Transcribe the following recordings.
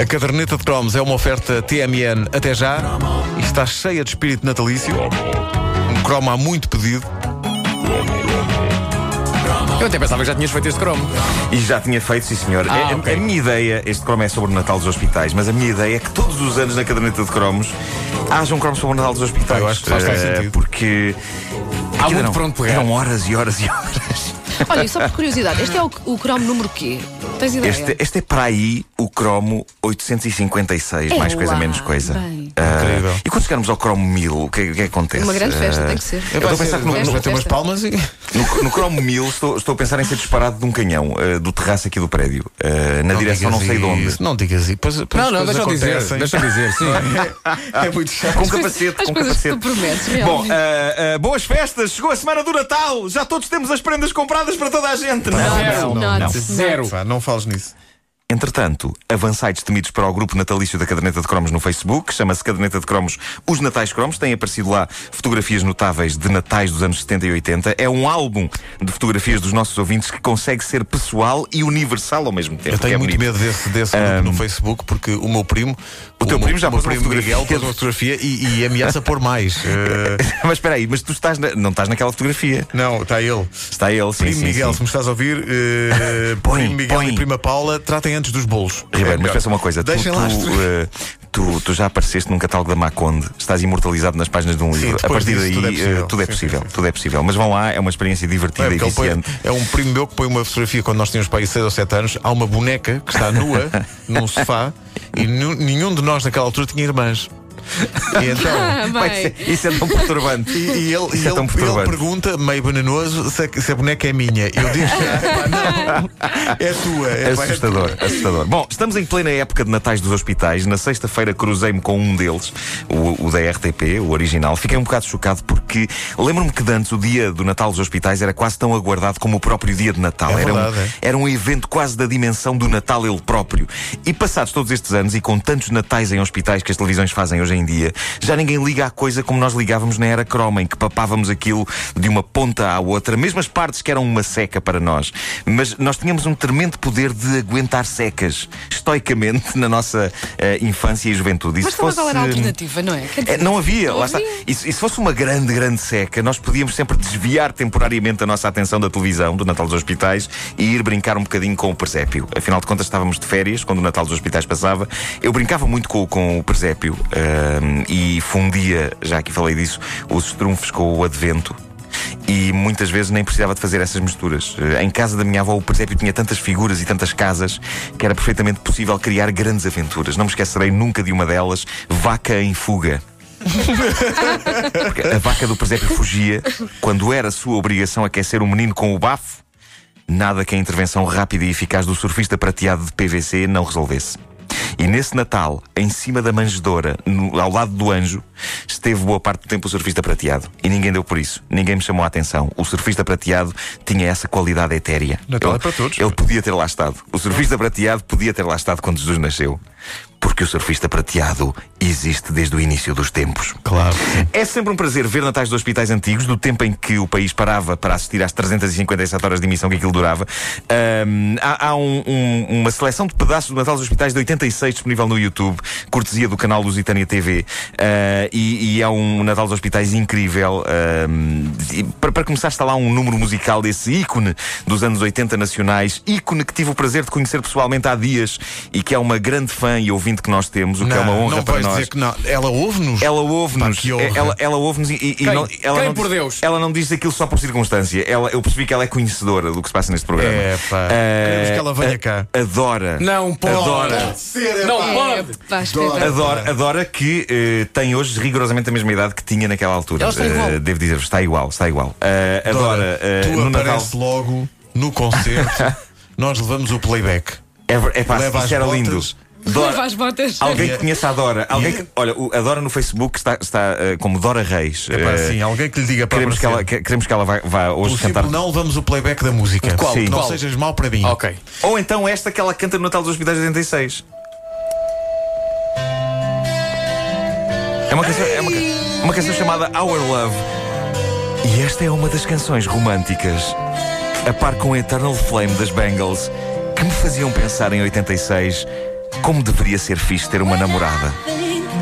A caderneta de cromos é uma oferta TMN até já e está cheia de espírito natalício. Um cromo há muito pedido. Eu até pensava que já tinhas feito este cromo. E já tinha feito, sim senhor. Ah, a, a- ok. a minha ideia, este cromo é sobre o Natal dos hospitais, mas a minha ideia é que todos os anos na caderneta de cromos haja um cromo sobre o Natal dos hospitais. Eu acho que faz Eh, sentido. Porque. Há muito onde pegar. Eram horas e horas e horas. Olha, e só por curiosidade, este é o, o cromo número quê? Tens ideia? Este, este é para aí o cromo 856, É mais coisa, lá, menos coisa. bem. Ah, Incrível. e quando chegarmos ao cromo 1000, o que, é- o que é que acontece? Uma grande festa, Ah, tem que ser. Eu estou a pensar que no, Vai Festa, bater umas palmas e. No, no cromo 1000 estou, estou a pensar em ser disparado de um canhão eh, do terraço aqui do prédio, eh, na direção não sei de onde. Não digas isso. Pois, pois Não, não, deixa eu dizer. Deixa eu dizer, sim. É muito chato. Com capacete, As com coisas que capacete. tu prometes, Bom, ah, boas festas! Chegou a semana do Natal! Já todos temos as prendas compradas para toda a gente! Não, Zero. não, não. Zero. Pá, não fales nisso. Entretanto, avançai destemidos para o grupo natalício da Caderneta de Cromos no Facebook, chama-se Caderneta de Cromos Os Natais Cromos, têm aparecido lá fotografias notáveis de natais dos anos 70 e 80. É um álbum de fotografias dos nossos ouvintes que consegue ser pessoal e universal ao mesmo tempo. Eu que é tenho muito bonito. medo desse, desse grupo no Facebook porque o meu primo. O teu meu- primo já o pôs uma fotografia. Miguel pôs uma fotografia e, e ameaça pôr mais. Eh, mas espera aí, mas tu estás na- não estás naquela fotografia. não, está ele. Está ele, sim, Primo sim, Miguel, sim. se me estás a ouvir, eh, Põe, primo Miguel põe. e prima Paula, tratem antes dos bolos. Ribeiro, É mas pensa uma coisa, tu, Deixem lá tu, eh, tu, tu já apareceste num catálogo da Maconde, estás imortalizado nas páginas de um livro. a depois partir disso daí tudo é possível. eh, tudo é Sim, possível, sim, sim. tudo é possível. Mas vão lá, é uma experiência divertida É, e ele põe- viciante. é um primo meu que põe uma fotografia quando nós tínhamos para aí 6 ou 7 anos. Há uma boneca que está nua num sofá e nenhum de nós naquela altura tinha irmãs. E então. Ah, Vai ser- isso é tão perturbante. E, e ele, Isso e é tão ele, perturbante. ele pergunta, meio venenoso, se a, se a boneca é minha. Eu digo, "Epá, não, é tua. É, pá, é Assustador, tua." assustador. Bom, estamos em plena época de Natais dos hospitais. Na sexta-feira cruzei-me com um deles, o, o da RTP, o original. Fiquei um bocado chocado porque lembro-me que antes o dia do Natal dos hospitais era quase tão aguardado como o próprio dia de Natal. É era, verdade, um, é. era um evento quase da dimensão do Natal ele próprio. E passados todos estes anos e com tantos natais em hospitais que as televisões fazem hoje em dia, já ninguém liga à coisa como nós ligávamos na era croma, em que papávamos aquilo de uma ponta à outra, mesmo as partes que eram uma seca para nós. Mas nós tínhamos um tremendo poder de aguentar secas, estoicamente, na nossa eh, infância e juventude. E Mas fosse... qual era a alternativa, não é? Dizer, É, não havia, não lá está. havia. E, se- e se fosse uma grande, grande seca, nós podíamos sempre desviar temporariamente a nossa atenção da televisão, do Natal dos Hospitais, e ir brincar um bocadinho com o presépio. Afinal de contas, estávamos de férias quando o Natal dos Hospitais passava. Eu brincava muito com, com o presépio ahm, e fundia, já aqui falei disso, os estrunfos com o advento. E muitas vezes nem precisava de fazer essas misturas. Eh, Em casa da minha avó, o presépio tinha tantas figuras e tantas casas que era perfeitamente possível criar grandes aventuras. Não me esquecerei nunca de uma delas, Vaca em Fuga. Porque a vaca do presépio fugia quando era sua obrigação aquecer o menino com o bafo. Nada que a intervenção rápida e eficaz do surfista prateado de PVC não resolvesse. E nesse Natal, em cima da manjedoura, no- ao lado do anjo, esteve boa parte do tempo o surfista prateado. E ninguém deu por isso. Ninguém me chamou a atenção. O surfista prateado tinha essa qualidade etérea. Natal ele, é para todos. Ele podia ter lá estado. O surfista prateado podia ter lá estado quando Jesus nasceu. Porque o surfista prateado existe desde o início dos tempos. Claro. É sempre um prazer ver natais de hospitais antigos, do tempo em que o país parava para assistir às 357 horas de emissão que aquilo durava. Ahm, há há um- um- uma seleção de pedaços do Natal dos Hospitais de 86 disponível no YouTube, cortesia do canal Lusitânia TV. Ah, e, e há um Natal dos Hospitais incrível. e para, para começar, está lá um número musical desse ícone dos anos 80 nacionais, ícone que tive o prazer de conhecer pessoalmente há dias e que é uma grande fã e ouvinte que nós temos, o que é uma honra não para vais nós. dizer que não. Ela ouve-nos. Ela ouve-nos. Honra. Ela, ela ouve-nos e, e- Quem? não, ela Quem não por diz, Deus? Ela não diz aquilo só por circunstância. Ela, eu percebi que ela é conhecedora do que se passa neste programa. É, pá. Ah, Queremos que ela venha a- cá. Adora. Não pode. Adora. Não É, pode. Adora, adora que eh, tem hoje rigorosamente a mesma idade que tinha naquela altura. Ela está igual. Eh, devo dizer, está igual, está igual. Ah, adora. eh, tu no Natal. aparece logo no concerto. nós levamos o playback. É, é pá, Leva isso as era botas. lindo. Dora- Leva as botas. Alguém que conheça a Dora. Alguém que, olha, o- a Dora no Facebook está, está eh, como Dora Reis. É pá, Eh, sim, alguém que lhe diga para Queremos que, ela, que- queremos que ela vá, vá hoje cantar. não levamos o playback da música. Qual? Sim. Não Qual? sejas mau para mim. Ok. Ou então esta que ela canta no Natal dos Hospitais de 86. É uma canção, é uma, ca- uma canção chamada Our Love. E esta é uma das canções românticas, a par com Eternal Flame das Bangles, que me faziam pensar em 86 Como deveria ser fixe ter uma namorada.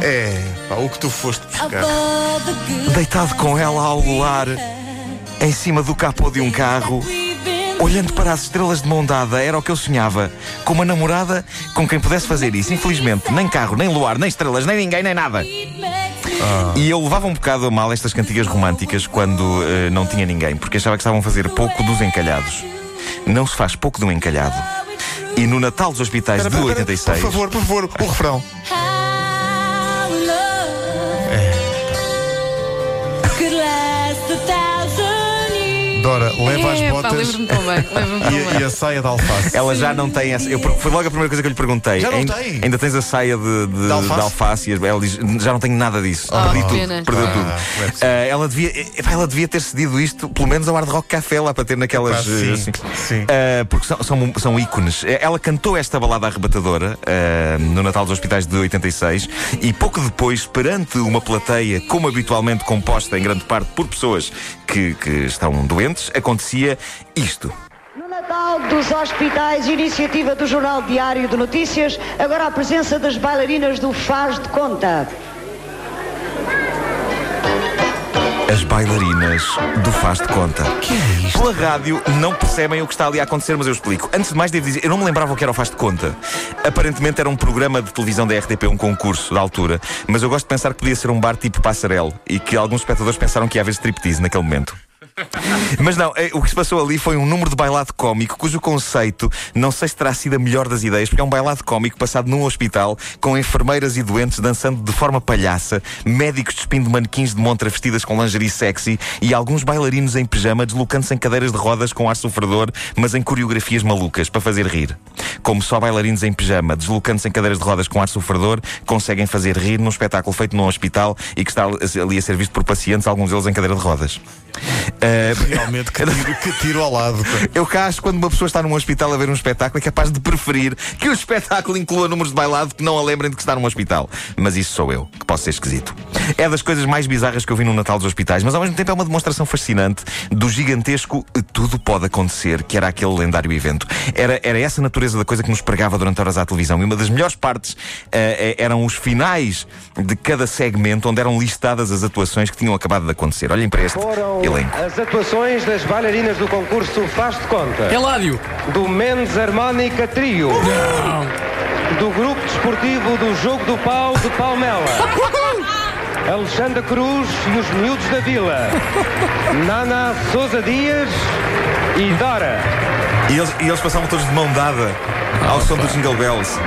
É, pá, o que tu foste buscar. Deitado com ela ao luar, em cima do capô de um carro, olhando para as estrelas de mão dada, era o que eu sonhava. Com uma namorada com quem pudesse fazer isso. Infelizmente, nem carro, nem luar, nem estrelas, nem ninguém, nem nada. E eu levava um bocado a mal estas cantigas românticas quando eh, não tinha ninguém, porque achava que estavam a fazer pouco dos encalhados. Não se faz pouco de um encalhado. E no Natal dos Hospitais Espera, de espera, espera, 86. Por favor, por favor, o refrão. Dora, leva as É, botas lembro-me tão bem. Lembro-me tão e, bem. e a saia de alface. Ela já não tem essa. Eu, foi logo a primeira coisa que eu lhe perguntei. Já não ainda, tem? ainda tens a saia de, de, De alface? de alface? E ela diz: Já não tenho nada disso. Ah, Perdi tudo. pena. Perdeu Ah, tudo. ser. Ah, ela, devia, epá, ela devia ter cedido isto, pelo menos ao Hard Rock Café, lá para ter naquelas. Pá, sim, eh, assim. sim. Ah, porque são, são, são ícones. Eh, Ela cantou esta balada arrebatadora ah, no Natal dos Hospitais de 86 e pouco depois, perante uma plateia, como habitualmente composta em grande parte por pessoas que, que estão doentes, acontecia isto. No Natal dos Hospitais, iniciativa do Jornal Diário de Notícias, agora a presença das bailarinas do Faz de Conta. As bailarinas do Faz de Conta. Que é isto? Pela rádio não percebem o que está ali a acontecer, mas eu explico. Antes de mais, devo dizer, eu não me lembrava o que era o Faz de Conta. Aparentemente era um programa de televisão da RTP, um concurso da altura. Mas eu gosto de pensar que podia ser um bar tipo Passarel e que alguns espectadores pensaram que ia haver striptease naquele momento. Mas não, eh, o que se passou ali foi um número de bailado cómico cujo conceito não sei se terá sido a melhor das ideias, porque é um bailado cómico passado num hospital com enfermeiras e doentes dançando de forma palhaça, médicos despindo manequins de montra vestidas com lingerie sexy e alguns bailarinos em pijama deslocando-se em cadeiras de rodas com ar sofredor, mas em coreografias malucas para fazer rir. Como só bailarinos em pijama deslocando-se em cadeiras de rodas com ar sofredor conseguem fazer rir num espetáculo feito num hospital e que está ali a ser visto por pacientes, alguns deles em cadeira de rodas. Eh, Realmente, que tiro, que tiro ao lado. eu cá acho que quando uma pessoa está num hospital a ver um espetáculo é capaz de preferir que o espetáculo inclua números de bailado que não a lembrem de que está num hospital. Mas isso sou eu, que posso ser esquisito. É das coisas mais bizarras que eu vi no Natal dos Hospitais, mas ao mesmo tempo é uma demonstração fascinante do gigantesco tudo pode acontecer, que era aquele lendário evento. Era, era essa natureza da coisa que nos pregava durante horas à televisão. E uma das melhores partes eh, eram os finais de cada segmento, onde eram listadas as atuações que tinham acabado de acontecer. Olhem para este Foram elenco. As atuações das bailarinas do concurso Faz de Conta, Eládio! do Mendes Harmónica Trio, do Grupo Desportivo do Jogo do Pau de Palmela, Alexandra Cruz e os Miúdos da Vila, Nana Souza Dias e Dora. E eles, e eles passavam todos de mão dada ao som dos Jingle Bells.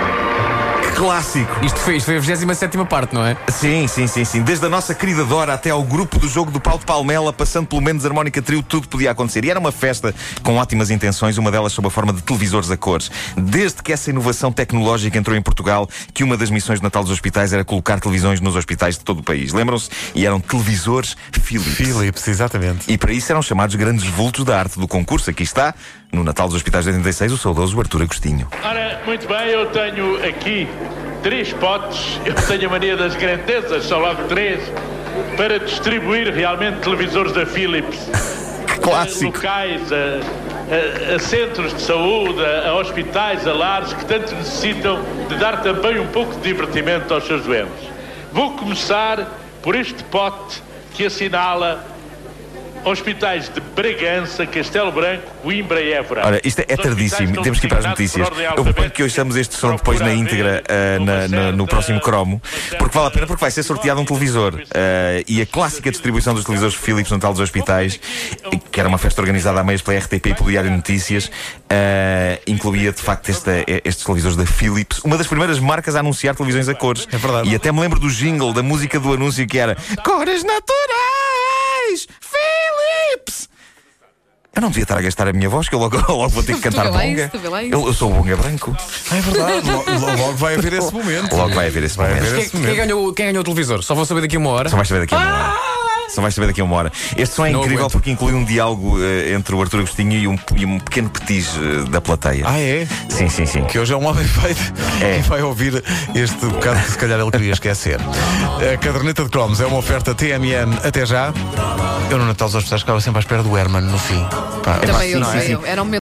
Clássico! Isto foi, isto foi a 27 parte, não é? Sim, sim, sim, sim. Desde a nossa querida Dora até ao grupo do jogo do Pau de Palmela, passando pelo menos harmónica trio, tudo podia acontecer. E era uma festa com ótimas intenções, uma delas sob a forma de televisores a cores. Desde que essa inovação tecnológica entrou em Portugal, que uma das missões de Natal dos hospitais era colocar televisões nos hospitais de todo o país. Lembram-se? E eram televisores Philips. Philips, exatamente. E para isso eram chamados grandes vultos da arte do concurso. Aqui está, no Natal dos Hospitais de 86, o saudoso Artur Agostinho. Ora, muito bem, eu tenho aqui três potes, eu tenho a mania das grandezas, só logo três, para distribuir realmente televisores da Philips. Que A clássico! locais, a, a- a centros de saúde, a, a hospitais, a lares que tanto necessitam de dar também um pouco de divertimento aos seus doentes. Vou começar por este pote que assinala hospitais de Bragança, Castelo Branco, Coimbra e Évora. Ora, isto é, é tardíssimo, temos que ir para as notícias. Eu proponho que ouçamos este som depois na íntegra ah, na- na- no próximo cromo, porque vale a pena, porque vai ser sorteado um televisor. Ah, e a clássica distribuição dos televisores Philips no Natal dos Hospitais, que era uma festa organizada a meias pela RTP e pelo Diário de Notícias, ah, incluía de facto esta- estes televisores da Philips, uma das primeiras marcas a anunciar televisões a cores. É verdade. E até me lembro do jingle, da música do anúncio que era Cores Naturais Philips! Eu não devia estar a gastar a minha voz, que eu logo, logo vou ter que cantar isso. Eu, eu sou o bonga branco. Ah, é verdade. Logo, logo vai haver esse momento. Logo vai haver esse Vai momento. haver Quem, esse quem momento. ganhou, quem ganhou o televisor? Só vou saber daqui a uma hora. Só vais saber daqui a uma hora. Só vais saber daqui a uma hora. Este som é Não incrível aguento. porque inclui um diálogo eh, entre o Arthur Agostinho e um, e um pequeno petis eh, da plateia. Ah, é? Sim, sim, sim. Que hoje é um homem feito É. e vai ouvir este bocado que se calhar ele queria esquecer. A caderneta de cromos é uma oferta TMN até já. Eu no Natal dos Hospitais ficava sempre à espera do Herman no fim. Pá, Também eu sim, sim. eu. Era um momento